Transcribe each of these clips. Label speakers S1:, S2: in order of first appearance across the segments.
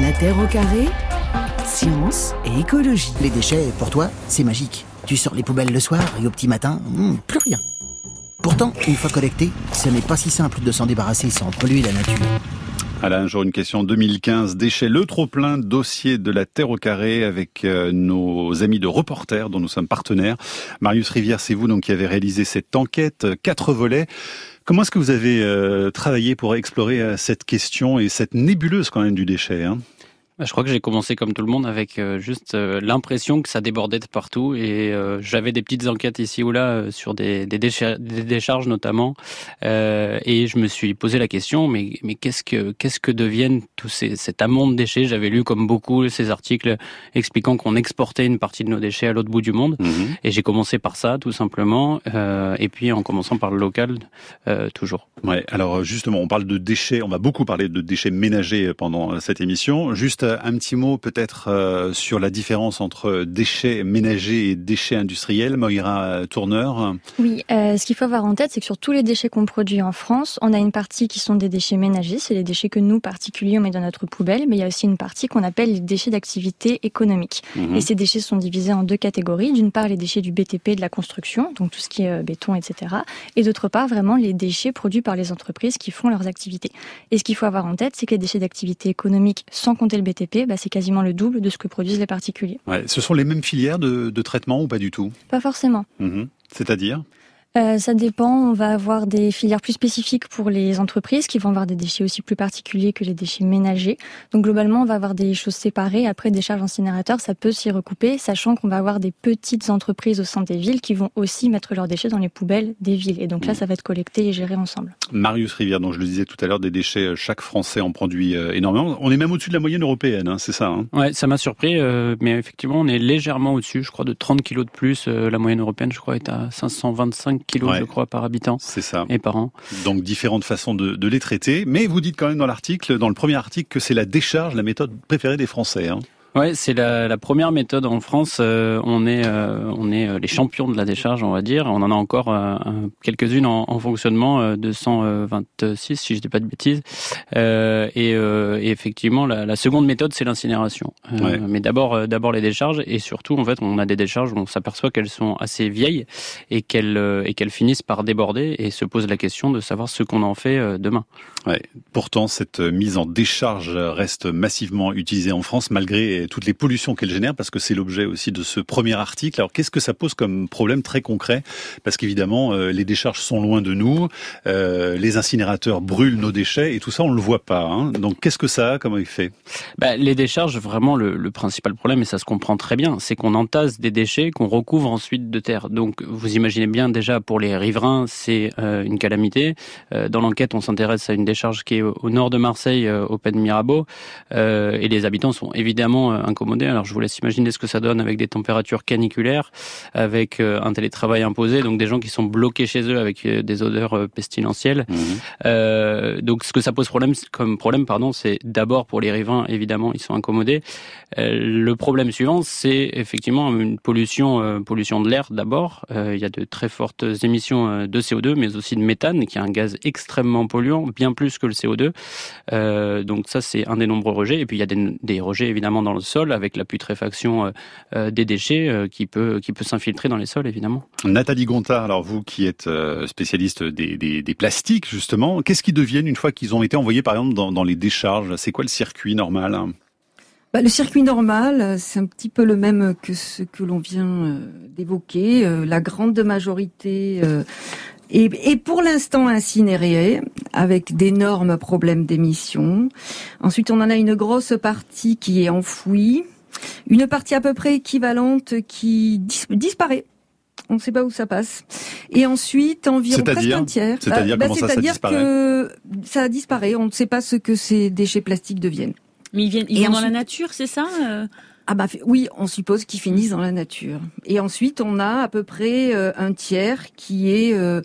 S1: La Terre au carré, science et écologie.
S2: Les déchets, pour toi, c'est magique. Tu sors les poubelles le soir et au petit matin, hmm, plus rien. Pourtant, une fois collecté, ce n'est pas si simple de s'en débarrasser sans polluer la nature.
S3: Alain, un jour une question 2015, déchets le trop-plein, dossier de la Terre au carré avec euh, nos amis de reporters dont nous sommes partenaires. Marius Rivière, c'est vous donc qui avez réalisé cette enquête, quatre volets. Comment est-ce que vous avez euh, travaillé pour explorer euh, cette question et cette nébuleuse quand même du déchet hein?
S4: Je crois que j'ai commencé comme tout le monde avec euh, juste euh, l'impression que ça débordait de partout et euh, j'avais des petites enquêtes ici ou là sur des, des, des décharges notamment et je me suis posé la question mais mais qu'est-ce que qu'est-ce que deviennent tous ces cet amont de déchets? J'avais lu comme beaucoup ces articles expliquant qu'on exportait une partie de nos déchets à l'autre bout du monde mhm. et j'ai commencé par ça tout simplement et puis en commençant par le local toujours.
S3: Ouais, alors justement on parle de déchets, on va beaucoup parler de déchets ménagers pendant cette émission. Juste un petit mot peut-être euh, sur la différence entre déchets ménagers et déchets industriels, Moira Tourneur
S5: Oui, euh, ce qu'il faut avoir en tête, c'est que sur tous les déchets qu'on produit en France, on a une partie qui sont des déchets ménagers, c'est les déchets que nous, particuliers, on met dans notre poubelle, mais il y a aussi une partie qu'on appelle les déchets d'activité économique. Mhm. Et ces déchets sont divisés en deux catégories. D'une part, les déchets du BTP de la construction, donc tout ce qui est euh, béton, etc. Et d'autre part, vraiment les déchets produits par les entreprises qui font leurs activités. Et ce qu'il faut avoir en tête, c'est que les déchets d'activité économique, sans compter le BTP, bah, c'est quasiment le double de ce que produisent les particuliers.
S3: ce sont les mêmes filières de, traitement ou pas du tout?
S5: Pas forcément.
S3: Mhm. C'est-à-dire?
S5: Euh, ça dépend. On va avoir des filières plus spécifiques pour les entreprises qui vont avoir des déchets aussi plus particuliers que les déchets ménagers. Donc globalement, on va avoir des choses séparées. Après, des charges incinérateurs, ça peut s'y recouper, sachant qu'on va avoir des petites entreprises au sein des villes qui vont aussi mettre leurs déchets dans les poubelles des villes. Et donc là, mmh. ça va être collecté et géré ensemble.
S3: Marius Rivière, dont je le disais tout à l'heure, des déchets, euh, chaque Français en produit euh, énormément. On est même au-dessus de la moyenne européenne, hein, c'est ça hein?
S4: Ouais, ça m'a surpris, mais effectivement, on est légèrement au-dessus. Je crois de 30 kilos de plus. la moyenne européenne, je crois, est à 525 kilos, je crois, par habitant
S3: C'est ça.
S4: et par an.
S3: Donc différentes façons de, les traiter. Mais vous dites quand même dans l'article, dans le premier article, que c'est la décharge la méthode préférée des Français. Hein.
S4: Ouais, c'est la, la, première méthode en France. Euh, on est, euh, on est euh, les champions de la décharge, on va dire. On en a encore quelques-unes en, en, fonctionnement, 226 si je dis pas de bêtises. Et, et, effectivement, la, la seconde méthode, c'est l'incinération. Mais d'abord, d'abord les décharges et surtout, en fait, on a des décharges où on s'aperçoit qu'elles sont assez vieilles et qu'elles et qu'elles finissent par déborder et se pose la question de savoir ce qu'on en fait demain.
S3: Ouais. Pourtant, cette mise en décharge reste massivement utilisée en France malgré toutes les pollutions qu'elle génère, parce que c'est l'objet aussi de ce premier article. Alors qu'est-ce que ça pose comme problème très concret? Parce qu'évidemment, euh, les décharges sont loin de nous, euh, les incinérateurs brûlent nos déchets, et tout ça, on le voit pas. Hein. Donc qu'est-ce que ça a comme effet?
S4: Bah, Les décharges, vraiment, le, le, principal problème, et ça se comprend très bien, c'est qu'on entasse des déchets qu'on recouvre ensuite de terre. Donc vous imaginez bien déjà pour les riverains, c'est euh, une calamité. dans l'enquête, on s'intéresse à une décharge qui est au, nord de Marseille, au Pen Mirabeau, et les habitants sont évidemment euh, incommodé. Alors je vous laisse imaginer ce que ça donne avec des températures caniculaires, avec euh, un télétravail imposé, donc des gens qui sont bloqués chez eux avec euh, des odeurs pestilentielles. Mhm. donc ce que ça pose problème comme problème, pardon, c'est d'abord pour les riverains, évidemment, ils sont incommodés. le problème suivant, c'est effectivement une pollution, pollution de l'air d'abord. il y a de très fortes émissions de CO2, mais aussi de méthane, qui est un gaz extrêmement polluant, bien plus que le CO2. donc ça, c'est un des nombreux rejets. Et puis il y a des, des rejets évidemment dans le sol avec la putréfaction euh, euh, des déchets euh, qui peut qui peut s'infiltrer dans les sols évidemment.
S3: Nathalie Gontard, alors vous qui êtes spécialiste des, des, plastiques justement, qu'est-ce qu'ils deviennent une fois qu'ils ont été envoyés par exemple dans, dans les décharges? C'est quoi le circuit normal?
S6: Bah, le circuit normal, c'est un petit peu le même que ce que l'on vient d'évoquer. la grande majorité et, pour l'instant incinéré, avec d'énormes problèmes d'émission. Ensuite, on en a une grosse partie qui est enfouie, une partie à peu près équivalente qui disparaît. On ne sait pas où ça passe. Et ensuite, environ presque un tiers.
S3: C'est-à-dire bah, ça, ça disparaît
S6: que ça disparaît. On ne sait pas ce que ces déchets plastiques deviennent.
S7: Mais ils viennent, ils vont dans la nature, c'est ça euh?
S6: Ah bah oui, on suppose qu'ils finissent dans la nature. Et ensuite, on a à peu près euh, un tiers qui est euh,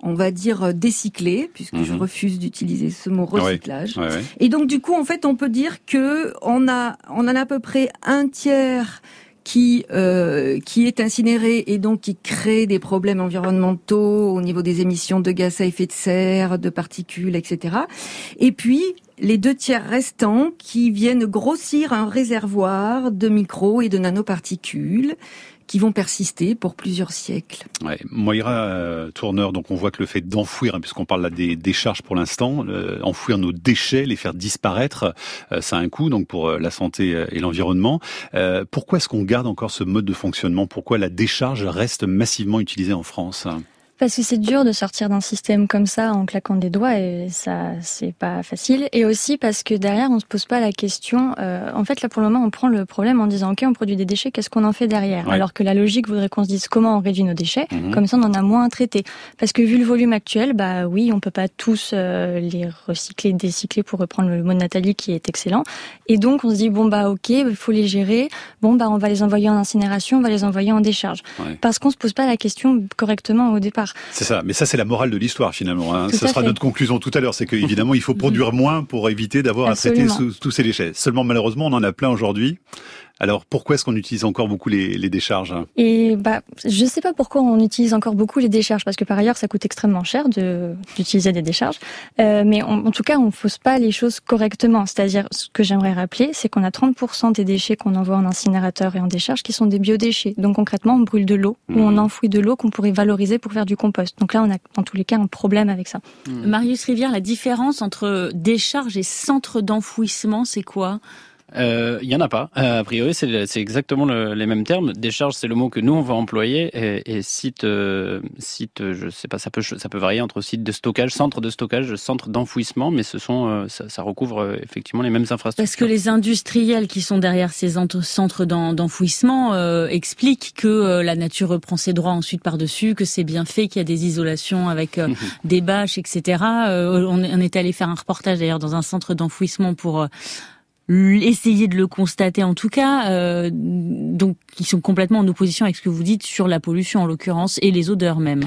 S6: on va dire euh, décyclé, puisque je mhm. refuse d'utiliser ce mot recyclage. Et donc du coup, en fait, on peut dire que on a, on en a à peu près un tiers qui euh, qui est incinéré et donc qui crée des problèmes environnementaux au niveau des émissions de gaz à effet de serre, de particules, etc. Et puis les deux tiers restants qui viennent grossir un réservoir de micro et de nanoparticules qui vont persister pour plusieurs siècles.
S3: Ouais. Moira euh, Tourneur, donc on voit que le fait d'enfouir, hein, puisqu'on parle là des décharges pour l'instant, euh, enfouir nos déchets, les faire disparaître, euh, ça a un coût donc pour la santé et l'environnement. pourquoi est-ce qu'on garde encore ce mode de fonctionnement? Pourquoi la décharge reste massivement utilisée en France?
S5: Parce que c'est dur de sortir d'un système comme ça en claquant des doigts et ça c'est pas facile. Et aussi parce que derrière on se pose pas la question. Euh, en fait là pour le moment on prend le problème en disant ok on produit des déchets qu'est-ce qu'on en fait derrière? Alors que la logique voudrait qu'on se dise comment on réduit nos déchets. Mhm. Comme ça on en a moins à traiter. Parce que vu le volume actuel bah oui on peut pas tous euh, les recycler, décycler pour reprendre le mot de Nathalie qui est excellent. Et donc on se dit bon bah ok il faut les gérer. Bon bah on va les envoyer en incinération, on va les envoyer en décharge. Parce qu'on se pose pas la question correctement au départ.
S3: C'est ça, mais ça c'est la morale de l'histoire finalement. Hein. Ce sera notre conclusion tout à l'heure, c'est qu'évidemment il faut produire moins pour éviter d'avoir à traiter tous ces déchets. Seulement malheureusement on en a plein aujourd'hui. Alors pourquoi est-ce qu'on utilise encore beaucoup les, les décharges
S5: Et bah, je ne sais pas pourquoi on utilise encore beaucoup les décharges, parce que par ailleurs ça coûte extrêmement cher de d'utiliser des décharges. Euh, mais en tout cas, on ne fausse pas les choses correctement. C'est-à-dire, ce que j'aimerais rappeler, c'est qu'on a 30% des déchets qu'on envoie en incinérateur et en décharge qui sont des biodéchets. Donc concrètement, on brûle de l'eau ou on mmh. enfouit de l'eau qu'on pourrait valoriser pour faire du compost. Donc là, on a dans tous les cas un problème avec ça.
S7: Mmh. Marius Rivière, la différence entre décharge et centre d'enfouissement, c'est quoi?
S4: Euh, il y en a pas. Euh, a priori, c'est exactement le, les mêmes termes. Décharge, c'est le mot que nous on va employer, et, et site, euh, site, je sais pas, ça peut ça peut varier entre site de stockage, centre de stockage, centre d'enfouissement, mais ce sont euh, ça, ça, recouvre euh, effectivement les mêmes infrastructures.
S7: Parce que les industriels qui sont derrière ces centres d'enfouissement expliquent que la nature reprend ses droits ensuite par dessus, que c'est bien fait, qu'il y a des isolations avec des bâches, etc. on, on était allé faire un reportage d'ailleurs dans un centre d'enfouissement pour essayer de le constater en tout cas. Euh, donc, ils sont complètement en opposition avec ce que vous dites sur la pollution en l'occurrence et les odeurs même.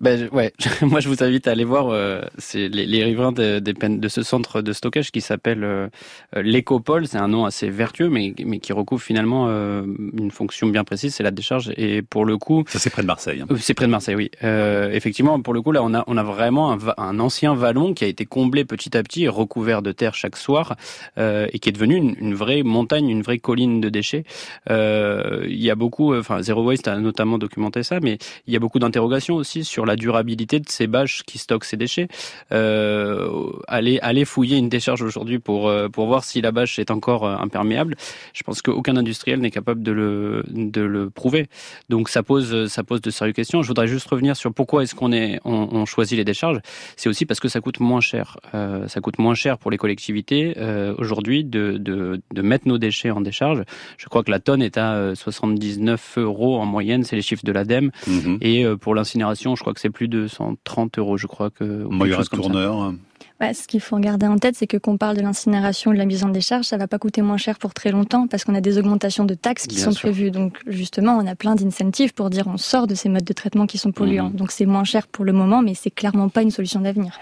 S4: Ben ouais, moi je vous invite à aller voir euh, c'est les, les, riverains de, de, ce centre de stockage qui s'appelle euh, euh, l'Écopole. C'est un nom assez vertueux, mais, mais qui recouvre finalement euh, une fonction bien précise, c'est la décharge. Et pour le coup,
S3: ça c'est près de Marseille. Hein.
S4: C'est près de Marseille, oui. effectivement, pour le coup là, on a on a vraiment un, un, ancien vallon qui a été comblé petit à petit, recouvert de terre chaque soir, et qui est devenu une, une, vraie montagne, une vraie colline de déchets. Il y a beaucoup, enfin Zero Waste a notamment documenté ça, mais il y a beaucoup d'interrogations aussi sur la durabilité de ces bâches qui stockent ces déchets. Euh, aller fouiller une décharge aujourd'hui pour, euh, pour voir si la bâche est encore euh, imperméable, je pense qu'aucun industriel n'est capable de le, de le prouver. Donc ça pose, ça pose de sérieuses questions. Je voudrais juste revenir sur pourquoi est-ce qu'on est, on, on, choisit les décharges. C'est aussi parce que ça coûte moins cher. Euh, ça coûte moins cher pour les collectivités euh, aujourd'hui de, de, de mettre nos déchets en décharge. Je crois que la tonne est à 79 euros en moyenne, c'est les chiffres de l'ADEME. Mmh. Et pour l'incinération, je crois que c'est plus de 130 euros, je crois que.
S3: Moira Tourneur.
S5: Bah, ce qu'il faut garder en tête, c'est que qu'on parle de l'incinération, de la mise en décharge, ça va pas coûter moins cher pour très longtemps parce qu'on a des augmentations de taxes qui sont prévues. Donc justement, on a plein d'incentives pour dire on sort de ces modes de traitement qui sont polluants. Mmh. Donc c'est moins cher pour le moment, mais c'est clairement pas une solution d'avenir.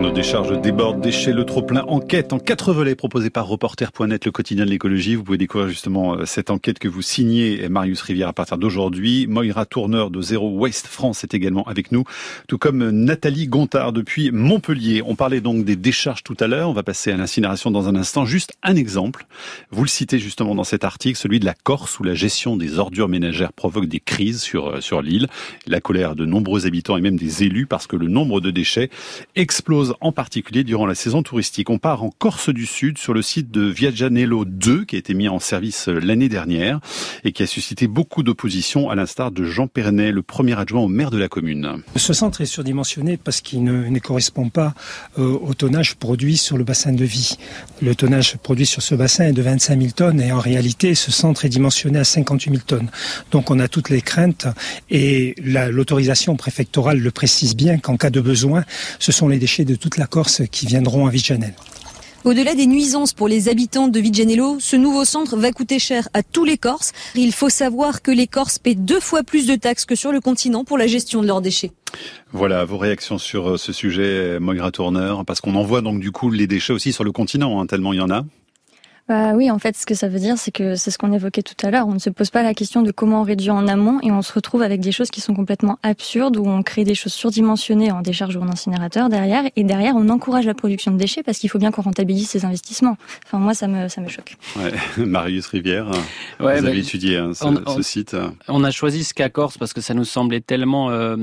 S3: Nos décharges débordent, déchets, le trop-plein, enquête en quatre volets proposée par Reporter.net, le quotidien de l'écologie. Vous pouvez découvrir justement euh, cette enquête que vous signez, Marius Rivière, à partir d'aujourd'hui. Moira Tourneur de Zero Waste France est également avec nous, tout comme Nathalie Gontard depuis Montpellier. On parlait donc des décharges tout à l'heure. On va passer à l'incinération dans un instant. Juste un exemple. Vous le citez justement dans cet article, celui de la Corse où la gestion des ordures ménagères provoque des crises sur, euh, sur l'île. La colère de nombreux habitants et même des élus parce que le nombre de déchets explose en particulier durant la saison touristique. On part en Corse du Sud sur le site de Viajanello 2 qui a été mis en service euh, l'année dernière et qui a suscité beaucoup d'opposition à l'instar de Jean Pernet, le premier adjoint au maire de la commune.
S8: Ce centre est surdimensionné parce qu'il ne, correspond pas euh, au tonnage produit sur le bassin de vie. Le tonnage produit sur ce bassin est de 25 000 tonnes et en réalité ce centre est dimensionné à 58 000 tonnes. Donc on a toutes les craintes et l'autorisation préfectorale le précise bien qu'en cas de besoin, ce sont les déchets de toute la Corse qui viendront à Vigianello.
S9: Au-delà des nuisances pour les habitants de Vigianello, ce nouveau centre va coûter cher à tous les Corses. Il faut savoir que les Corses paient deux fois plus de taxes que sur le continent pour la gestion de leurs déchets.
S3: Voilà vos réactions sur euh, ce sujet, Moira Tourneur, parce qu'on envoie donc du coup les déchets aussi sur le continent, hein, tellement il y en a.
S5: bah oui, en fait, ce que ça veut dire, c'est que c'est ce qu'on évoquait tout à l'heure. On ne se pose pas la question de comment on réduit en amont et on se retrouve avec des choses qui sont complètement absurdes où on crée des choses surdimensionnées en décharge ou en incinérateur derrière et derrière on encourage la production de déchets parce qu'il faut bien qu'on rentabilise ces investissements. Enfin, moi, ça me, ça me choque.
S3: Ouais. Marius Rivière, vous avez étudié hein, ce, site.
S4: On a choisi ce cas Corse parce que ça nous semblait tellement, euh,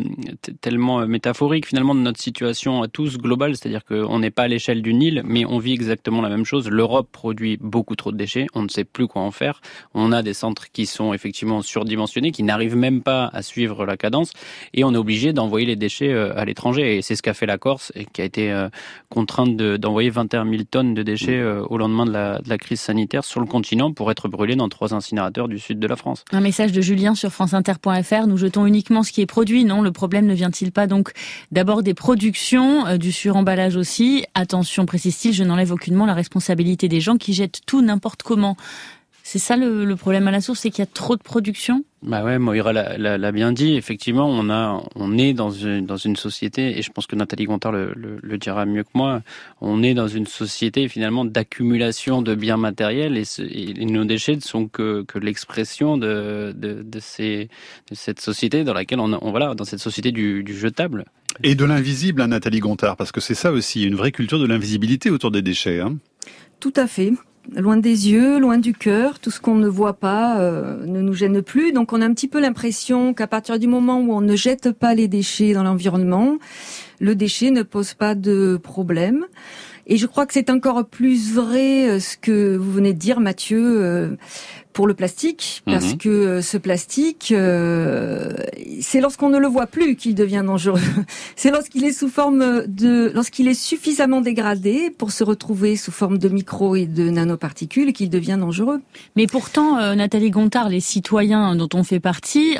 S4: tellement euh, métaphorique finalement de notre situation à tous globale, c'est-à-dire qu'on n'est pas à l'échelle du Nil, mais on vit exactement la même chose. L'Europe produit beaucoup beaucoup trop de déchets, on ne sait plus quoi en faire. On a des centres qui sont effectivement surdimensionnés, qui n'arrivent même pas à suivre la cadence, et on est obligé d'envoyer les déchets euh, à l'étranger. Et c'est ce qu'a fait la Corse, et qui a été euh, contrainte d'envoyer 21 000 tonnes de déchets euh, au lendemain de la, de la crise sanitaire sur le continent pour être brûlés dans trois incinérateurs du sud de la France.
S7: Un message de Julien sur franceinter.fr, nous jetons uniquement ce qui est produit, non? Le problème ne vient-il pas donc d'abord des productions, du suremballage aussi? Attention, précise-t-il, je n'enlève aucunement la responsabilité des gens qui jettent tout n'importe comment. C'est ça le, problème à la source, c'est qu'il y a trop de production?
S4: Bah ouais, Moira l'a bien dit. Effectivement, on a, on est dans une, dans une société, et je pense que Nathalie Gontard le, le, dira mieux que moi. On est dans une société finalement d'accumulation de biens matériels, et, nos déchets ne sont que, que l'expression de, de, de, ces, de cette société dans laquelle on, on voilà, dans cette société du, du jetable.
S3: Et de l'invisible, hein, Nathalie Gontard, parce que c'est ça aussi, une vraie culture de l'invisibilité autour des déchets. Hein.
S6: Tout à fait loin des yeux, loin du cœur, tout ce qu'on ne voit pas euh, ne nous gêne plus. Donc on a un petit peu l'impression qu'à partir du moment où on ne jette pas les déchets dans l'environnement, le déchet ne pose pas de problème. Et je crois que c'est encore plus vrai euh, ce que vous venez de dire, Mathieu, euh, pour le plastique, parce mhm. que euh, ce plastique, c'est lorsqu'on ne le voit plus qu'il devient dangereux. c'est lorsqu'il est sous forme de, lorsqu'il est suffisamment dégradé pour se retrouver sous forme de micro et de nanoparticules qu'il devient dangereux.
S7: Mais pourtant, Nathalie Gontard, les citoyens dont on fait partie,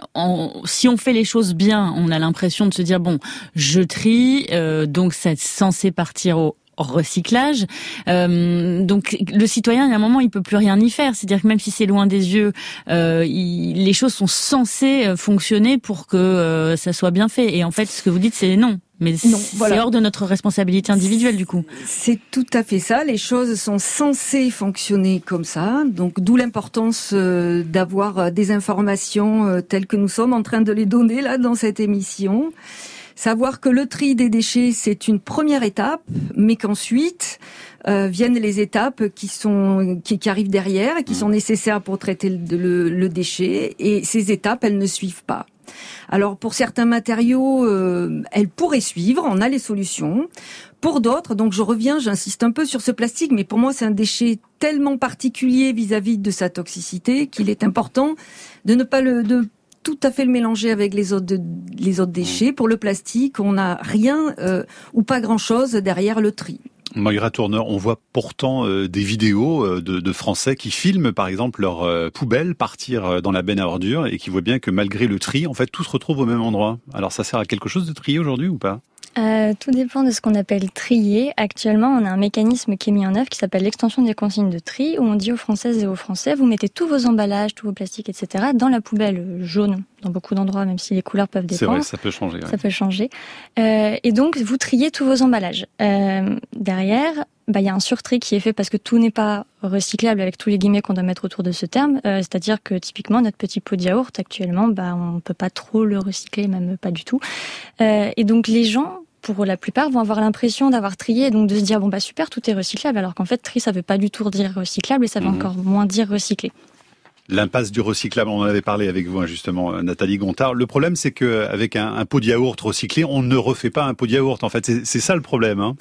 S7: si on fait les choses bien, on a l'impression de se dire bon, je trie, donc c'est censé partir au recyclage. Euh, donc le citoyen, il y a un moment, il peut plus rien y faire. C'est-à-dire que même si c'est loin des yeux, euh, les choses sont censées euh, fonctionner pour que euh, ça soit bien fait. Et en fait, ce que vous dites, c'est non. Mais c'est hors de notre responsabilité individuelle du coup.
S6: C'est tout à fait ça. Les choses sont censées fonctionner comme ça. Donc d'où l'importance d'avoir des informations telles que nous sommes en train de les donner là dans cette émission. Savoir que le tri des déchets, c'est une première étape, mais qu'ensuite euh, viennent les étapes qui sont qui, qui, arrivent derrière et qui sont nécessaires pour traiter le, le, déchet. Et ces étapes, elles ne suivent pas. Alors pour certains matériaux, euh, elles pourraient suivre, on a les solutions. Pour d'autres, donc je reviens, j'insiste un peu sur ce plastique, mais pour moi c'est un déchet tellement particulier vis-à-vis -vis de sa toxicité qu'il est important de ne pas le de tout à fait le mélanger avec les autres, les autres déchets. Pour le plastique, on n'a rien euh, ou pas grand-chose derrière le tri.
S3: Moira Tourneur, on voit pourtant euh, des vidéos euh, de, Français qui filment par exemple leurs poubelles partir dans la benne à ordures et qui voient bien que malgré le tri, en fait, tout se retrouve au même endroit. Alors ça sert à quelque chose de trier aujourd'hui ou pas?
S5: Euh, tout dépend de ce qu'on appelle trier. Actuellement, on a un mécanisme qui est mis en œuvre qui s'appelle l'extension des consignes de tri, où on dit aux Françaises et aux Français, vous mettez tous vos emballages, tous vos plastiques, etc., dans la poubelle jaune, dans beaucoup d'endroits, même si les couleurs peuvent dépendre.
S3: C'est vrai, ça peut changer.
S5: Ça peut changer. Euh, et donc, vous triez tous vos emballages. Euh, derrière, bah, il y a un surtri qui est fait parce que tout n'est pas recyclable avec tous les guillemets qu'on doit mettre autour de ce terme. Euh, c'est-à-dire que typiquement notre petit pot de yaourt actuellement, bah, on peut pas trop le recycler, même pas du tout. Euh, et donc les gens pour la plupart, vont avoir l'impression d'avoir trié et donc de se dire bon bah super, tout est recyclable, alors qu'en fait tri ça veut pas du tout dire recyclable et ça veut mhm. encore moins dire recyclé.
S3: L'impasse du recyclable, on en avait parlé avec vous hein, justement, euh, Nathalie Gontard. Le problème, c'est qu'avec un, un pot de yaourt recyclé, on ne refait pas un pot de yaourt. En fait, c'est ça le problème. Hein.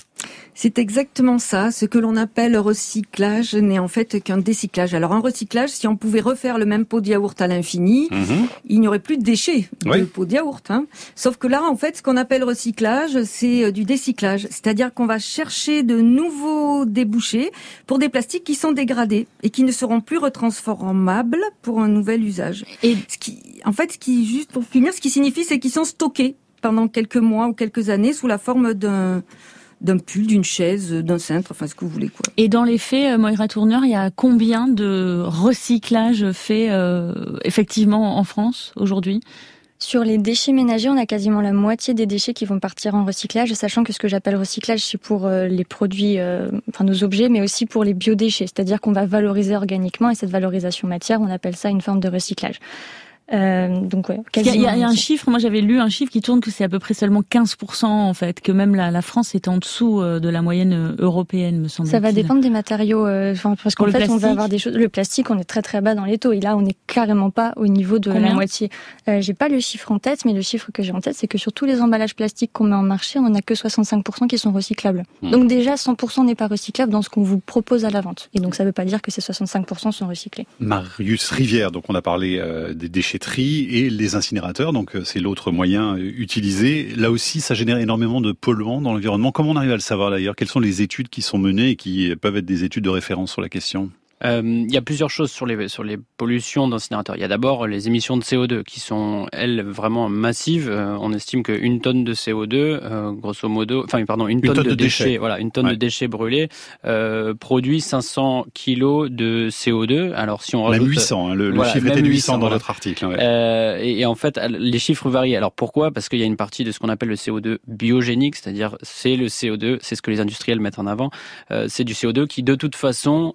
S6: C'est exactement ça. Ce que l'on appelle recyclage n'est en fait qu'un décyclage. Alors un recyclage, si on pouvait refaire le même pot de yaourt à l'infini, mhm. il n'y aurait plus de déchets de pot de yaourt. Hein. Sauf que là, en fait, ce qu'on appelle recyclage, c'est euh, du décyclage. C'est-à-dire qu'on va chercher de nouveaux débouchés pour des plastiques qui sont dégradés et qui ne seront plus retransformables pour un nouvel usage. Et ce qui, en fait, ce qui, juste pour finir, ce qui signifie, c'est qu'ils sont stockés pendant quelques mois ou quelques années sous la forme d'un d'un pull, d'une chaise, d'un cintre, enfin ce que vous voulez quoi.
S7: Et dans les faits, euh, Moira Tourneur, il y a combien de recyclage fait euh, effectivement en France aujourd'hui?
S5: Sur les déchets ménagers, on a quasiment la moitié des déchets qui vont partir en recyclage, sachant que ce que j'appelle recyclage, c'est pour euh, les produits, euh, enfin nos objets, mais aussi pour les biodéchets, c'est-à-dire qu'on va valoriser organiquement et cette valorisation matière, on appelle ça une forme de recyclage.
S7: Euh, donc ouais, il y, a, un chiffre, moi j'avais lu un chiffre qui tourne que c'est à peu près seulement 15% en fait, que même la, la France est en dessous euh, de la moyenne euh, européenne, me semble.
S5: Ça va dépendre des matériaux, euh, parce qu'en fait on va avoir des choses. Le plastique, on est très très bas dans les taux, et là on est carrément pas au niveau de la moitié. Euh, j'ai pas le chiffre en tête, mais le chiffre que j'ai en tête, c'est que sur tous les emballages plastiques qu'on met en marché, on a que 65% qui sont recyclables. Hmm. Donc déjà 100% n'est pas recyclable dans ce qu'on vous propose à la vente, et donc ça veut pas dire que ces 65% sont recyclés.
S3: Marius Rivière, donc on a parlé des déchets et les incinérateurs. Donc euh, c'est l'autre moyen euh, utilisé. Là aussi, ça génère énormément de polluants dans l'environnement. Comment on arrive à le savoir d'ailleurs? Quelles sont les études qui sont menées et qui peuvent être des études de référence sur la question?
S4: Euh, il y a plusieurs choses sur les sur les pollutions d'incinérateurs. Il y a d'abord les émissions de CO2 qui sont elles vraiment massives. Euh, on estime qu'une tonne de CO2, euh, grosso modo, enfin pardon, une, tonne, de, déchets, voilà, une tonne de déchets brûlés euh, produit 500 kilos de CO2. Alors si on rajoute
S3: même 800, hein, le, chiffre était 800, dans notre article.
S4: Ouais. Euh, et, et, en fait, les chiffres varient. Alors pourquoi? Parce qu'il y a une partie de ce qu'on appelle le CO2 biogénique, c'est-à-dire c'est le CO2, c'est ce que les industriels mettent en avant. c'est du CO2 qui de toute façon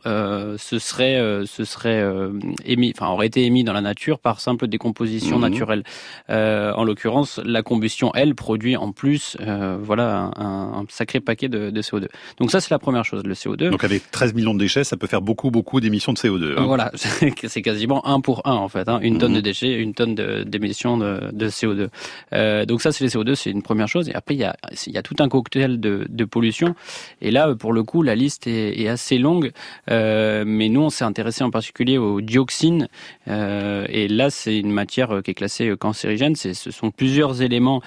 S4: ce serait, euh, ce serait euh, émis, enfin aurait été émis dans la nature par simple décomposition mhm. naturelle. Euh, en l'occurrence, la combustion, elle, produit en plus, voilà, un, sacré paquet de, de, CO2. Donc ça, c'est la première chose, le CO2.
S3: Donc avec 13 millions de déchets, ça peut faire beaucoup, beaucoup d'émissions de CO2.
S4: Hein. Voilà, c'est quasiment un pour un en fait, hein. une tonne de mhm. déchets, une tonne d'émissions de, de, CO2. Euh, donc ça, c'est les CO2, c'est une première chose. Et après, il y a, il y a tout un cocktail de, de pollution. Et là, pour le coup, la liste est, est assez longue. Euh, mais nous, on s'est intéressé en particulier aux dioxines. Euh, et là, c'est une matière euh, qui est classée euh, cancérigène. Ce sont plusieurs éléments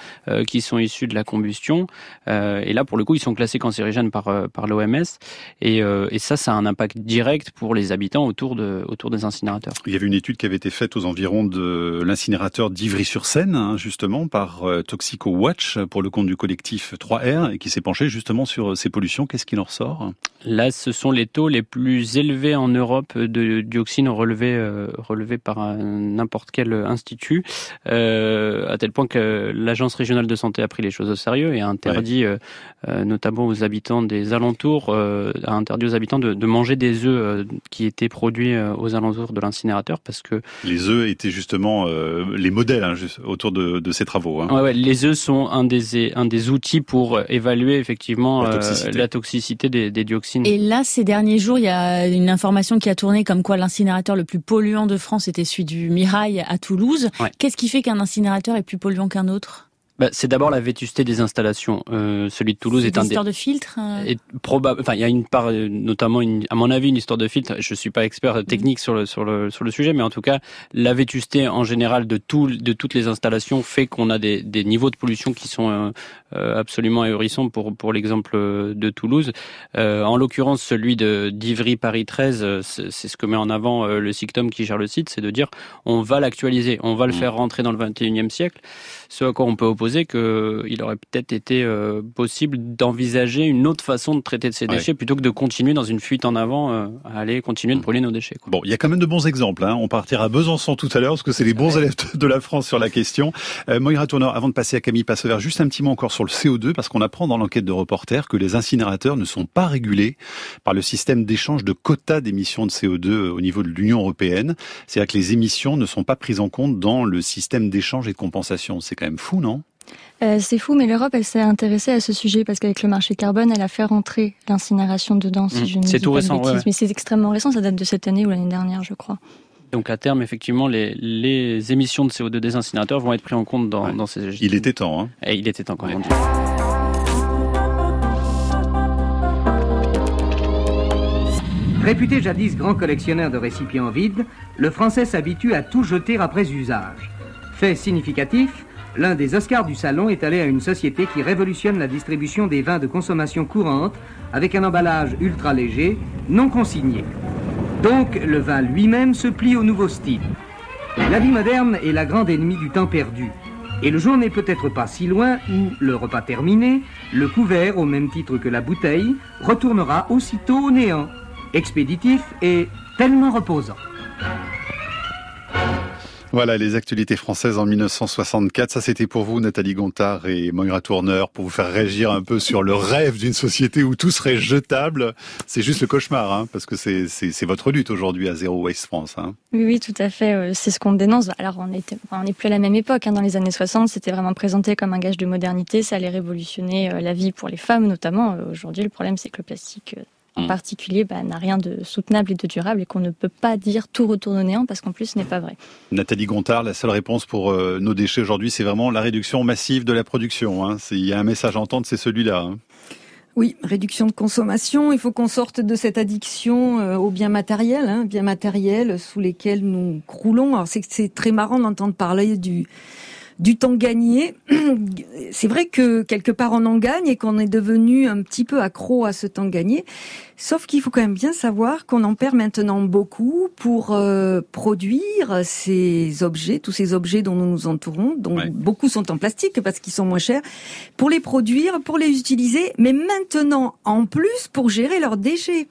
S4: qui sont issus de la combustion. et là, pour le coup, ils sont classés cancérigènes par, par l'OMS. Et, et, ça, ça a un impact direct pour les habitants autour, de, autour des incinérateurs.
S3: Il y avait une étude qui avait été faite aux environs de l'incinérateur d'Ivry-sur-Seine, hein, justement, par Toxico Watch, pour le compte du collectif 3R, et qui s'est penché justement sur ces pollutions. Qu'est-ce qui en ressort?
S4: Là, ce sont les taux les plus élevés en Europe de dioxine relevé euh, relevé par n'importe quel institut, euh, à tel point que l'agence régionale de santé a pris les choses au sérieux et a interdit, euh, notamment aux habitants des alentours, a interdit aux habitants de, de manger des œufs qui étaient produits aux alentours de l'incinérateur parce que
S3: les œufs étaient justement les modèles hein, autour de, de, ces travaux.
S4: Hein. Ouais, ouais, les œufs sont un des un des outils pour évaluer effectivement la toxicité, la toxicité des, des dioxines.
S7: Et là, ces derniers jours, il y a une information qui a tourné comme quoi l'incinérateur le plus polluant de France était celui du Mirail à Toulouse. Qu'est-ce qui fait qu'un incinérateur est plus polluant qu'un autre?
S4: Bah, c'est d'abord la vétusté des installations. Euh, celui de Toulouse est,
S7: un
S4: des
S7: histoire de filtre.
S4: Euh... probable. Enfin, il y a une part, euh, notamment, une, à mon avis, une histoire de filtre. Je suis pas expert technique sur le sur le sur le sujet, mais en tout cas, la vétusté en général de tout de toutes les installations fait qu'on a des, des niveaux de pollution qui sont euh, euh absolument ahurissants pour pour l'exemple de Toulouse. Euh, en l'occurrence, celui de d'Ivry Paris 13, c'est ce que met en avant le SICTOM qui gère le site, c'est de dire on va l'actualiser, on va le mmh. faire rentrer dans le 21e siècle. Ce à quoi on peut opposer qu'il aurait peut-être été euh, possible d'envisager une autre façon de traiter de ces déchets plutôt que de continuer dans une fuite en avant euh, à aller continuer de brûler nos déchets.
S3: Bon, il y a quand même de bons exemples. Hein. On partira à Besançon tout à l'heure parce que c'est les bons élèves de la France sur la question. Euh, Moira Tourneur, avant de passer à Camille Passever, juste un petit mot encore sur le CO2 parce qu'on apprend dans l'enquête de reporter que les incinérateurs ne sont pas régulés par le système d'échange de quotas d'émissions de CO2 au niveau de l'Union européenne. C'est-à-dire que les émissions ne sont pas prises en compte dans le système d'échange et de compensation. C'est quand même fou, non?
S5: Euh, c'est fou, mais l'Europe, elle s'est intéressée à ce sujet parce qu'avec le marché carbone, elle a fait rentrer l'incinération dedans, si mmh. je ne
S4: C'est tout récent,
S5: Mais c'est extrêmement récent, ça date de cette année ou l'année dernière, je crois.
S4: Donc à terme, effectivement, les, les, émissions de CO2 des incinérateurs vont être prises en compte dans, dans ces...
S3: Il était temps. Hein.
S4: Et il était temps, quand même.
S10: Réputé jadis grand collectionneur de récipients vides, le Français s'habitue à tout jeter après usage. Fait significatif, l'un des Oscars du salon est allé à une société qui révolutionne la distribution des vins de consommation courante avec un emballage ultra léger, non consigné. Donc le vin lui-même se plie au nouveau style. La vie moderne est la grande ennemie du temps perdu. Et le jour n'est peut-être pas si loin où, le repas terminé, le couvert, au même titre que la bouteille, retournera aussitôt au néant, expéditif et tellement reposant.
S3: Voilà les actualités françaises en 1964. Ça, c'était pour vous, Nathalie Gontard et Moira Tourneur, pour vous faire réagir un peu sur le rêve d'une société où tout serait jetable. C'est juste le cauchemar, hein, parce que c'est votre lutte aujourd'hui à Zéro Waste France. Hein.
S5: Oui, oui, tout à fait. Euh, c'est ce qu'on dénonce. Alors, on n'est on plus à la même époque. Hein. Dans les années 60, c'était vraiment présenté comme un gage de modernité. Ça allait révolutionner euh, la vie pour les femmes, notamment. Euh, aujourd'hui, le problème, c'est que le plastique en mm. particulier bah, n'a rien de soutenable et de durable et qu'on ne peut pas dire tout retourne au néant parce qu'en plus ce n'est pas vrai.
S3: Nathalie Gontard, la seule réponse pour euh, nos déchets aujourd'hui, c'est vraiment la réduction massive de la production. Hein. Il y a un message à entendre, c'est celui-là. Hein.
S6: Oui, réduction de consommation. Il faut qu'on sorte de cette addiction euh, aux biens matériels, hein, biens matériels sous lesquels nous croulons. Alors c'est très marrant d'entendre parler du du temps gagné. C'est vrai que quelque part on en gagne et qu'on est devenu un petit peu accro à ce temps gagné. Sauf qu'il faut quand même bien savoir qu'on en perd maintenant beaucoup pour euh, produire ces objets, tous ces objets dont nous nous entourons, dont beaucoup sont en plastique parce qu'ils sont moins chers, pour les produire, pour les utiliser, mais maintenant en plus pour gérer leurs déchets.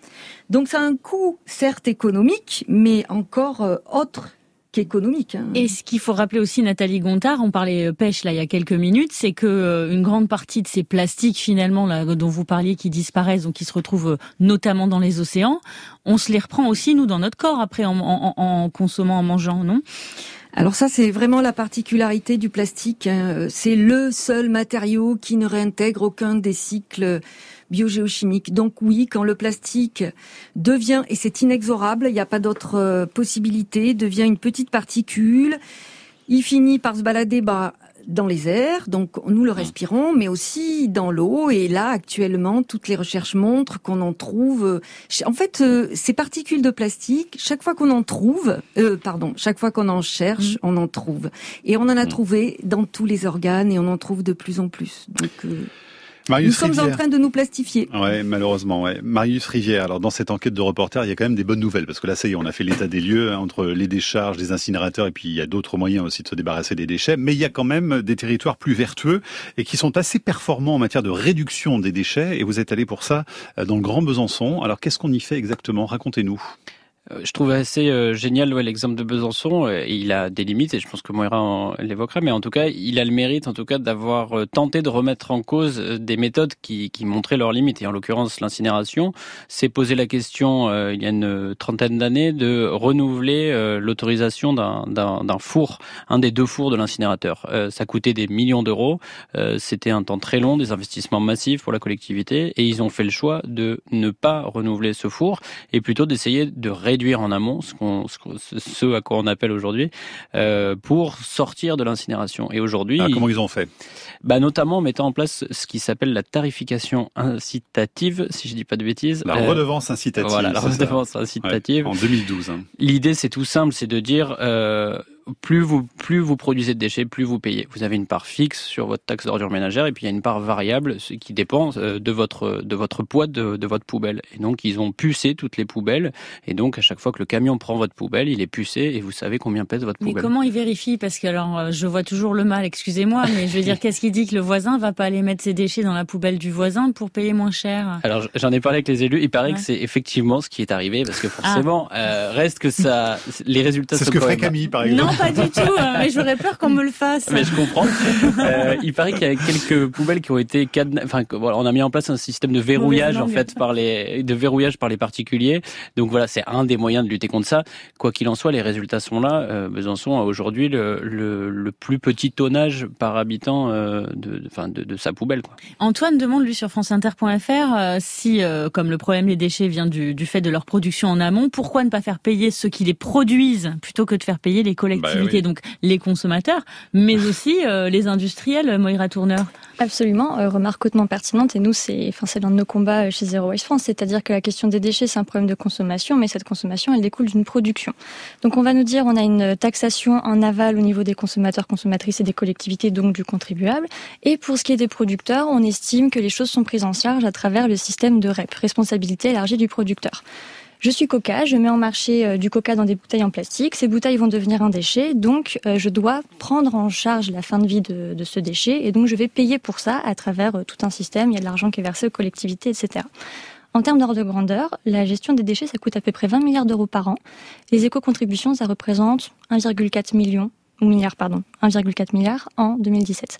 S6: Donc ça a un coût certes économique, mais encore euh, autre Hein.
S7: Et ce qu'il faut rappeler aussi, Nathalie Gontard, on parlait euh, pêche là il y a quelques minutes, c'est que euh, une grande partie de ces plastiques finalement là dont vous parliez qui disparaissent, donc qui se retrouvent euh, notamment dans les océans, on se les reprend aussi nous dans notre corps après en, en consommant, en mangeant, non?
S6: Alors ça, c'est vraiment la particularité du plastique. Hein. C'est le seul matériau qui ne réintègre aucun des cycles biogéochimique. Donc oui, quand le plastique devient, et c'est inexorable, il n'y a pas d'autre euh, possibilité, devient une petite particule, il finit par se balader bah, dans les airs, donc nous le respirons, mais aussi dans l'eau. Et là, actuellement, toutes les recherches montrent qu'on en trouve. Euh, en fait, euh, ces particules de plastique, chaque fois qu'on en trouve, pardon, chaque fois qu'on en cherche, mmh. on en trouve. Et on en a mmh. trouvé dans tous les organes, et on en trouve de plus en plus. Donc nous sommes en train de nous plastifier.
S3: Ouais, malheureusement. Ouais. Marius Rivière. Alors dans cette enquête de reporter, il y a quand même des bonnes nouvelles parce que là, ça y est, on a fait l'état des lieux hein, entre les décharges, les incinérateurs et puis il y a d'autres moyens aussi de se débarrasser des déchets. Mais il y a quand même des territoires plus vertueux et qui sont assez performants en matière de réduction des déchets. Et vous êtes allé pour ça euh, dans le Grand Besançon. Alors qu'est-ce qu'on y fait exactement? Racontez-nous.
S4: Euh, je trouve assez euh, génial ouais, l'exemple de Besançon. Euh, il a des limites et je pense que Moira l'évoquera, mais en tout cas, il a le mérite, en tout cas, d'avoir tenté de remettre en cause des méthodes qui, qui montraient leurs limites. Et en l'occurrence, l'incinération s'est posé la question il y a une trentaine d'années de renouveler l'autorisation d'un four, un des deux fours de l'incinérateur. ça coûtait des millions d'euros. C'était un temps très long, des investissements massifs pour la collectivité, et ils ont fait le choix de ne pas renouveler ce four et plutôt d'essayer de réduire en amont ce, qu'on, ce, à quoi on appelle aujourd'hui euh, pour sortir de l'incinération. Et aujourd'hui,
S3: ah, comment ils ont fait?
S4: Bah, notamment en mettant en place ce qui s'appelle la tarification incitative, si je dis pas de bêtises.
S3: La redevance incitative.
S4: Voilà, la redevance incitative.
S3: en 2012. Hein.
S4: L'idée, c'est tout simple, c'est de dire euh, plus vous plus vous produisez de déchets, plus vous payez. Vous avez une part fixe sur votre taxe d'ordure ménagère et puis il y a une part variable qui dépend euh, de votre de votre poids de, de, votre poubelle. Et donc ils ont pucé toutes les poubelles et donc à chaque fois que le camion prend votre poubelle, il est pucé et vous savez combien pèse votre poubelle.
S7: Mais comment ils vérifient? Parce que alors euh, je vois toujours le mal, excusez-moi, mais je veux dire qu'est-ce qui dit que le voisin va pas aller mettre ses déchets dans la poubelle du voisin pour payer moins cher?
S4: Alors j'en ai parlé avec les élus, il paraît que c'est effectivement ce qui est arrivé parce que ah. forcément euh, reste que ça les résultats.
S3: C'est ce que ferait Camille par exemple
S7: pas du tout, hein, mais j'aurais peur qu'on me le fasse.
S4: Mais je comprends. Euh, il paraît qu'il y a quelques poubelles qui ont été cadenas... Enfin, voilà, on a mis en place un système de verrouillage en fait par les de verrouillage par les particuliers. Donc voilà, c'est un des moyens de lutter contre ça. Quoi qu'il en soit, les résultats sont là. Euh, Besançon a aujourd'hui le, le, le, plus petit tonnage par habitant euh, de, enfin, de, de, sa poubelle. Quoi.
S7: Antoine demande lui sur franceinter.fr si, comme le problème des déchets vient du, du fait de leur production en amont, pourquoi ne pas faire payer ceux qui les produisent plutôt que de faire payer les collectivités bah donc les consommateurs, mais aussi euh, les industriels, Moira Tourneur.
S5: Absolument, euh, remarque hautement pertinente. Et nous, c'est, enfin, c'est l'un de nos combats chez Zero Waste France, c'est-à-dire que la question des déchets, c'est un problème de consommation, mais cette consommation, elle découle d'une production. Donc, on va nous dire, on a une taxation en aval au niveau des consommateurs, consommatrices et des collectivités, donc du contribuable. Et pour ce qui est des producteurs, on estime que les choses sont prises en charge à travers le système de REP, responsabilité élargie du producteur. Je suis coca, je mets en marché euh, du coca dans des bouteilles en plastique. Ces bouteilles vont devenir un déchet, donc euh, je dois prendre en charge la fin de vie de, ce déchet et donc je vais payer pour ça à travers euh, tout un système. Il y a de l'argent qui est versé aux collectivités, etc. En termes d'ordre de grandeur, la gestion des déchets, ça coûte à peu près 20 milliards d'euros par an. Les éco-contributions, ça représente 1,4 million pardon, 1,4 milliard en 2017.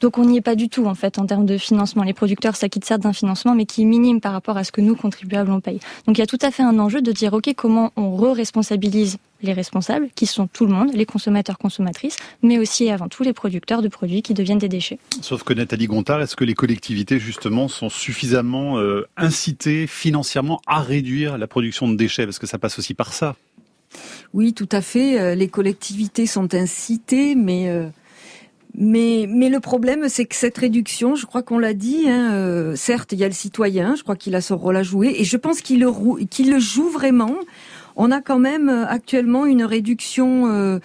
S5: Donc on n'y est pas du tout en fait en termes de financement. Les producteurs s'acquittent certes d'un financement, mais qui est minime par rapport à ce que nous contribuables on paye. Donc il y a tout à fait un enjeu de dire ok comment on re-responsabilise les responsables, qui sont tout le monde, les consommateurs, consommatrices, mais aussi et avant tout les producteurs de produits qui deviennent des déchets.
S3: Sauf que Nathalie Gontard, est-ce que les collectivités justement sont suffisamment euh, incitées financièrement à réduire la production de déchets? Parce que ça passe aussi par ça.
S6: Oui, tout à fait. Euh, les collectivités sont incitées, mais euh, mais, mais le problème, c'est que cette réduction, je crois qu'on l'a dit, hein, euh, certes, il y a le citoyen, je crois qu'il a son rôle à jouer, et je pense qu'il le, qu'il le joue vraiment. On a quand même actuellement une réduction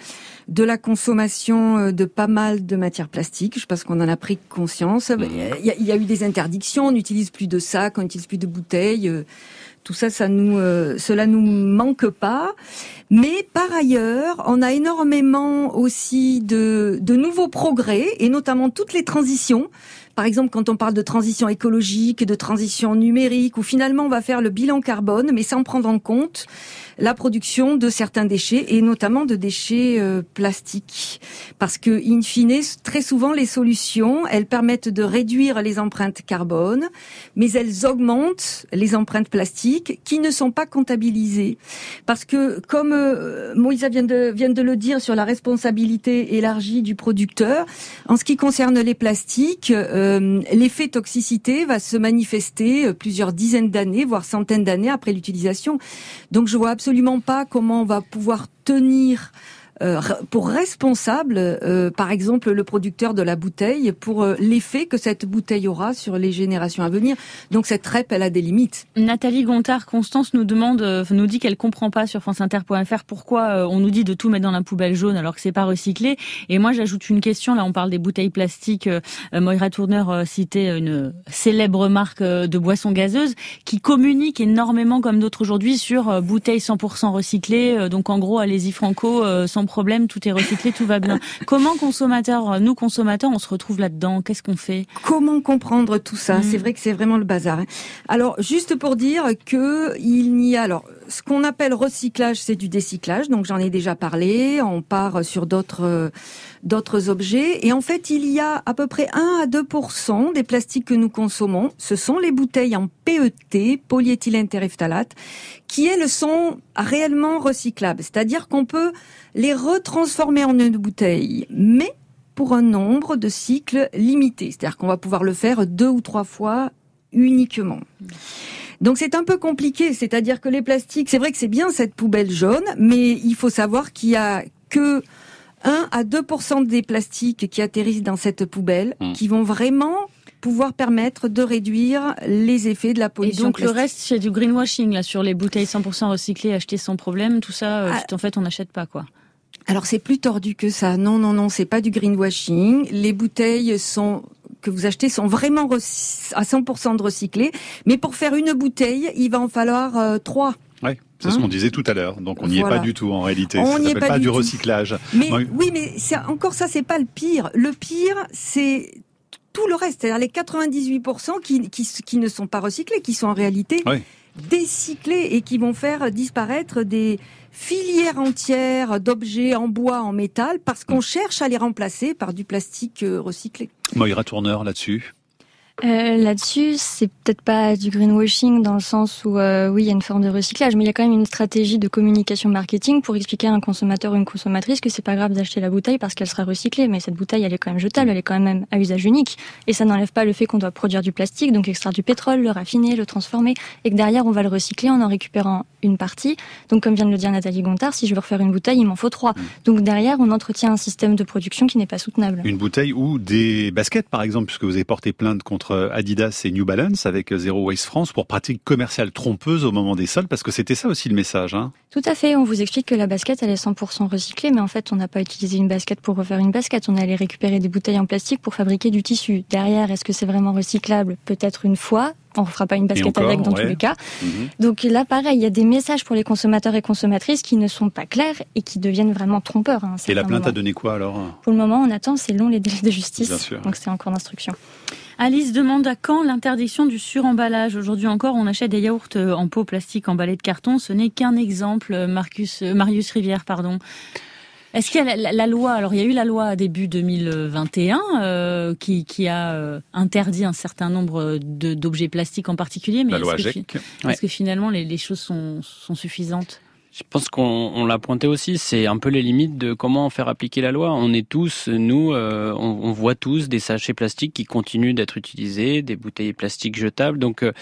S6: de la consommation de pas mal de matières plastiques. Je pense qu'on en a pris conscience. Mmh. Il y, a, il y a eu des interdictions, on n'utilise plus de sacs, on n'utilise plus de bouteilles. Tout ça, ça nous, euh, cela nous manque pas. Mais par ailleurs, on a énormément aussi de, de nouveaux progrès et notamment toutes les transitions. Par exemple, quand on parle de transition écologique, de transition numérique, où finalement on va faire le bilan carbone, mais sans prendre en compte la production de certains déchets et notamment de déchets euh, plastiques. Parce que, in fine, très souvent, les solutions, elles permettent de réduire les empreintes carbone, mais elles augmentent les empreintes plastiques qui ne sont pas comptabilisées. Parce que, comme euh, Moïsa vient de, vient de le dire sur la responsabilité élargie du producteur, en ce qui concerne les plastiques, euh, l'effet toxicité va se manifester plusieurs dizaines d'années, voire centaines d'années après l'utilisation. Donc je vois absolument pas comment on va pouvoir tenir euh, pour responsable, euh, par exemple, le producteur de la bouteille pour euh, l'effet que cette bouteille aura sur les générations à venir. Donc cette REP, elle a des limites.
S7: Nathalie Gontard, Constance nous demande, nous dit qu'elle comprend pas sur franceinter.fr pourquoi on nous dit de tout mettre dans la poubelle jaune alors que c'est pas recyclé. Et moi, j'ajoute une question. Là, on parle des bouteilles plastiques. Moira Tourner citait une célèbre marque de boissons gazeuses qui communique énormément, comme d'autres aujourd'hui, sur bouteilles 100% recyclées. Donc en gros, allez-y franco, sans problème, tout est recyclé, tout va bien. Comment consommateurs, nous consommateurs, on se retrouve là-dedans? Qu'est-ce qu'on fait?
S6: Comment comprendre tout ça? Mm. C'est vrai que c'est vraiment le bazar. Hein. Alors, juste pour dire que il n'y a alors ce qu'on appelle recyclage, c'est du décyclage. Donc j'en ai déjà parlé. On part sur d'autres d'autres objets. Et en fait, il y a à peu près 1 à 2 des plastiques que nous consommons. Ce sont les bouteilles en PET, polyéthylène terephthalate, qui elles sont réellement recyclables. C'est-à-dire qu'on peut les retransformer en une bouteille, mais pour un nombre de cycles limité. C'est-à-dire qu'on va pouvoir le faire deux ou trois fois uniquement. Donc c'est un peu compliqué, c'est-à-dire que les plastiques, c'est vrai que c'est bien cette poubelle jaune, mais il faut savoir qu'il y a que 1 à 2% des plastiques qui atterrissent dans cette poubelle mmh. qui vont vraiment pouvoir permettre de réduire les effets de la pollution.
S7: Et donc le reste, c'est du greenwashing là sur les bouteilles 100% recyclées achetées sans problème, tout ça, euh, ah. en fait, on n'achète pas quoi.
S6: Alors c'est plus tordu que ça. Non, non, non, c'est pas du greenwashing. Les bouteilles sont que vous achetez sont vraiment à 100% de recyclées. Mais pour faire une bouteille, il va en falloir euh, trois.
S3: Oui. C'est ce hein qu'on disait tout à l'heure. Donc on n'y est pas du tout en réalité.
S6: On
S3: n'y
S6: est
S3: pas, du, recyclage.
S6: Mais, Oui, mais encore ça, c'est pas le pire. Le pire, c'est tout le reste, c'est-à-dire les 98% qui, qui, qui, ne sont pas recyclés, qui sont en réalité décyclés et qui vont faire disparaître des filières entières d'objets en bois, en métal, parce qu'on mm. cherche à les remplacer par du plastique euh, recyclé.
S3: Moira Tourneur là-dessus
S5: euh, Là-dessus, c'est peut-être pas du greenwashing dans le sens où euh, oui, il y a une forme de recyclage, mais il y a quand même une stratégie de communication marketing pour expliquer à un consommateur ou une consommatrice que c'est pas grave d'acheter la bouteille parce qu'elle sera recyclée, mais cette bouteille elle est quand même jetable, elle est quand même à usage unique, et ça n'enlève pas le fait qu'on doit produire du plastique, donc extraire du pétrole, le raffiner, le transformer, et que derrière on va le recycler en en récupérant une partie. Donc comme vient de le dire Nathalie Gontard, si je veux refaire une bouteille, il m'en faut trois. Donc derrière on entretient un système de production qui n'est pas soutenable.
S3: Une bouteille ou des baskets par exemple, puisque vous avez porté plainte contre Adidas et New Balance avec Zero Waste France pour pratique commerciale trompeuse au moment des soldes, parce que c'était ça aussi le message. Hein
S5: Tout à fait, on vous explique que la basket elle est 100% recyclée, mais en fait on n'a pas utilisé une basket pour refaire une basket, on allait récupérer des bouteilles en plastique pour fabriquer du tissu. Derrière, est-ce que c'est vraiment recyclable? Peut-être une fois, on ne fera pas une basket avec dans tous les cas. Mhm. Donc là, pareil, il y a des messages pour les consommateurs et consommatrices qui ne sont pas clairs et qui deviennent vraiment trompeurs. Hein,
S3: et la plainte a donné quoi alors?
S5: Pour le moment, on attend, c'est long les délais de justice, donc c'est encore d'instruction.
S7: Alice demande à quand l'interdiction du suremballage. Aujourd'hui encore, on achète des yaourts euh, en pot plastique emballés de carton. Ce n'est qu'un exemple, euh, Marcus, euh, Marius Rivière, pardon. Est-ce qu'il y a la, loi? Alors, il y a eu la loi début 2021 qui, qui a interdit un certain nombre d'objets plastiques en particulier.
S3: Mais la loi GEC.
S7: Est-ce que finalement les, les choses sont, sont suffisantes?
S4: Je pense qu'on l'a pointé aussi, c'est un peu les limites de comment faire appliquer la loi. On est tous, nous, euh, on, voit tous des sachets plastiques qui continuent d'être utilisés, des bouteilles plastiques jetables. Donc, euh,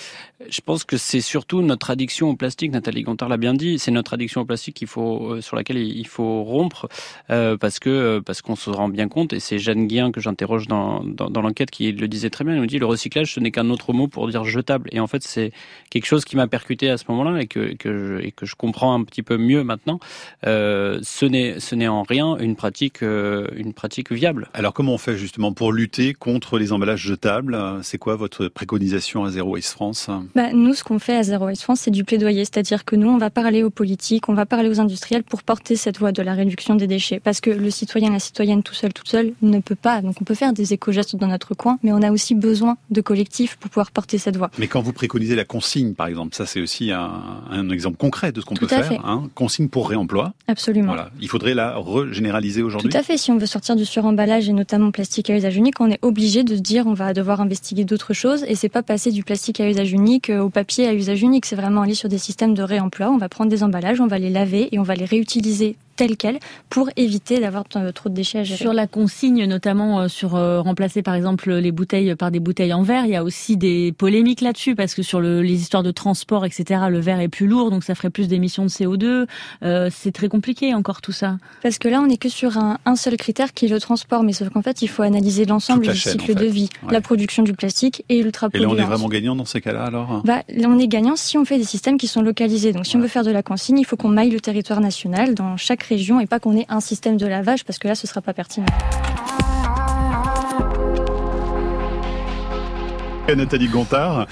S4: je pense que c'est surtout notre addiction au plastique. Nathalie Gontard l'a bien dit, c'est notre addiction au plastique qu'il faut, euh, sur laquelle il faut rompre, parce que parce qu'on se rend bien compte. Et c'est Jeanne Guien que j'interroge dans, dans, dans l'enquête qui le disait très bien. Elle nous dit le recyclage, ce n'est qu'un autre mot pour dire jetable. Et en fait, c'est quelque chose qui m'a percuté à ce moment-là et que, que je, et que je comprends un petit peu mieux maintenant, euh, ce n'est ce n'est en rien une pratique euh, une pratique viable.
S3: Alors comment on fait justement pour lutter contre les emballages jetables? C'est quoi votre préconisation à Zero Waste France?
S5: Bah, Nous, ce qu'on fait à Zero Waste France, c'est du plaidoyer, c'est-à-dire que nous, on va parler aux politiques, on va parler aux industriels pour porter cette voie de la réduction des déchets, parce que le citoyen, la citoyenne tout seul, toute seule ne peut pas. Donc on peut faire des éco-gestes dans notre coin, mais on a aussi besoin de collectifs pour pouvoir porter cette voie.
S3: Mais quand vous préconisez la consigne, par exemple, ça c'est aussi un, un, exemple concret de ce qu'on peut faire. Hein consigne pour réemploi.
S5: Absolument.
S3: Voilà. Il faudrait la régénéraliser aujourd'hui.
S5: Tout à fait. Si on veut sortir du suremballage et notamment plastique à usage unique, on est obligé de se dire on va devoir investiguer d'autres choses et c'est pas passer du plastique à usage unique au papier à usage unique. C'est vraiment aller sur des systèmes de réemploi. On va prendre des emballages, on va les laver et on va les réutiliser telle quelle pour éviter d'avoir trop de déchets à gérer.
S7: Sur la consigne, notamment euh, sur euh, remplacer par exemple les bouteilles par des bouteilles en verre, il y a aussi des polémiques là-dessus parce que sur le, les histoires de transport, etc., le verre est plus lourd, donc ça ferait plus d'émissions de CO2. Euh, c'est très compliqué encore tout ça.
S5: Parce que là, on n'est que sur un, un, seul critère qui est le transport, mais sauf qu'en fait, il faut analyser l'ensemble du cycle de vie, la production du plastique et l'ultra
S3: Et là, on est vraiment gagnant dans ces cas-là alors?
S5: Bah, On est gagnant si on fait des systèmes qui sont localisés. Donc si on veut faire de la consigne, il faut qu'on maille le territoire national dans chaque région et pas qu'on ait un système de lavage parce que là, ce sera pas pertinent.
S3: Nathalie Gontard,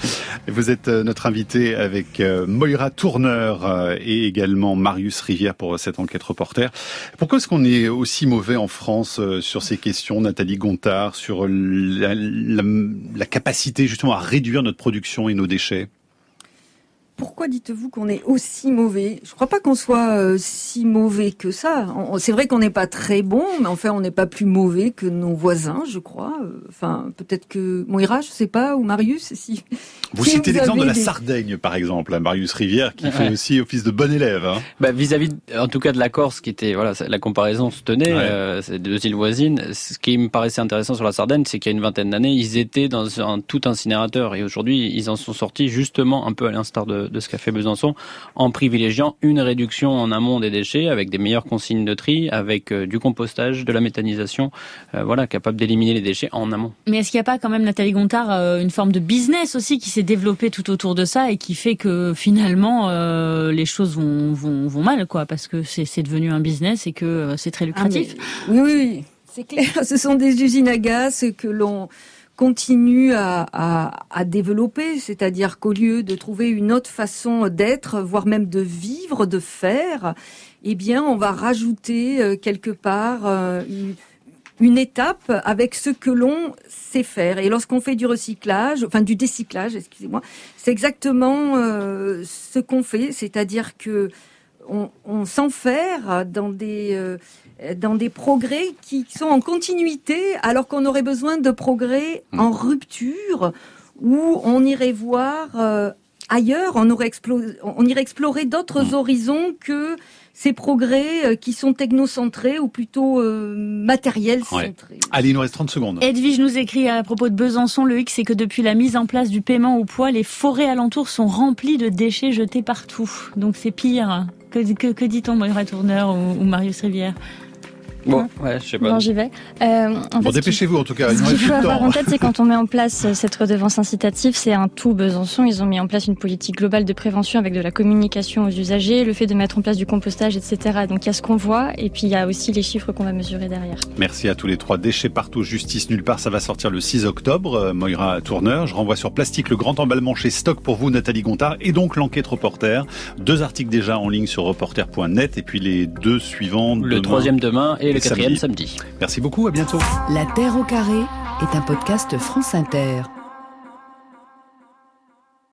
S3: vous êtes euh, notre invitée avec euh, Moira Tourneur euh, et également Marius Rivière pour cette enquête reporter. Pourquoi est-ce qu'on est aussi mauvais en France sur ces questions, Nathalie Gontard, sur la, la capacité justement à réduire notre production et nos déchets?
S6: Pourquoi dites-vous qu'on est aussi mauvais? Je ne crois pas qu'on soit euh, si mauvais que ça. C'est vrai qu'on n'est pas très bon, mais enfin on n'est pas plus mauvais que nos voisins, je crois. Euh, enfin, peut-être que Moira, je sais pas, ou Marius, si.
S3: Vous citez l'exemple de la Sardaigne, par exemple, hein, Marius Rivière, qui fait aussi office de bon élève. Hein.
S4: Bah, vis-à-vis, en tout cas, de la Corse, qui était, voilà, la comparaison se tenait, euh, c'est deux îles voisines. Ce qui me paraissait intéressant sur la Sardaigne, c'est qu'il y a une vingtaine d'années, ils étaient dans un tout incinérateur, et aujourd'hui, ils en sont sortis justement un peu à l'instar de de ce qu'a fait Besançon, en privilégiant une réduction en amont des déchets avec des meilleures consignes de tri, avec euh, du compostage, de la méthanisation, euh, voilà, capable d'éliminer les déchets en amont.
S7: Mais est-ce qu'il n'y a pas quand même, Nathalie Gontard, euh, une forme de business aussi qui s'est développée tout autour de ça et qui fait que finalement les choses vont, vont, vont, mal, quoi, parce que c'est devenu un business et que c'est très lucratif?
S6: Ah, oui, oui, c'est clair. Ce sont des usines à gaz que l'on continue à, développer, c'est-à-dire qu'au lieu de trouver une autre façon d'être, voire même de vivre, de faire, eh bien, on va rajouter euh, quelque part euh, une, étape avec ce que l'on sait faire. Et lorsqu'on fait du recyclage, enfin du décyclage, excusez-moi, c'est exactement euh, ce qu'on fait, c'est-à-dire que on, on s'enferre dans des dans des progrès qui sont en continuité, alors qu'on aurait besoin de progrès mm. en rupture, où on irait voir euh, ailleurs, on, aurait on irait explorer d'autres mm. horizons que ces progrès euh, qui sont technocentrés ou plutôt euh, matériels centrés.
S3: Allez, il nous reste 30 secondes.
S7: Edwige nous écrit à propos de Besançon, le X, c'est que depuis la mise en place du paiement au poids, les forêts alentours sont remplies de déchets jetés partout. Donc c'est pire. Que, que, dit-on, Moira Tourneur ou Marius Rivière?
S4: Bon, ouais, je sais pas.
S5: Bon, j'y vais. Euh,
S3: en bon, dépêchez-vous en tout cas.
S5: Ce qu'il faut avoir en tête, c'est quand on met en place euh, cette redevance incitative, c'est un tout Besançon. Ils ont mis en place une politique globale de prévention avec de la communication aux usagers, le fait de mettre en place du compostage, etc. Donc il y a ce qu'on voit et puis il y a aussi les chiffres qu'on va mesurer derrière.
S3: Merci à tous les trois. Déchets partout, justice nulle part. Ça va sortir le 6 octobre. Euh, Moira Tourneur. Je renvoie sur Plastique le grand emballement chez Stock pour vous, Nathalie Gontard, et donc l'enquête reporter. Deux articles déjà en ligne sur reporter.net et puis les deux suivants.
S4: Le troisième demain et le quatrième samedi.
S3: Merci beaucoup, à bientôt.
S1: La Terre au carré
S2: est un podcast France Inter.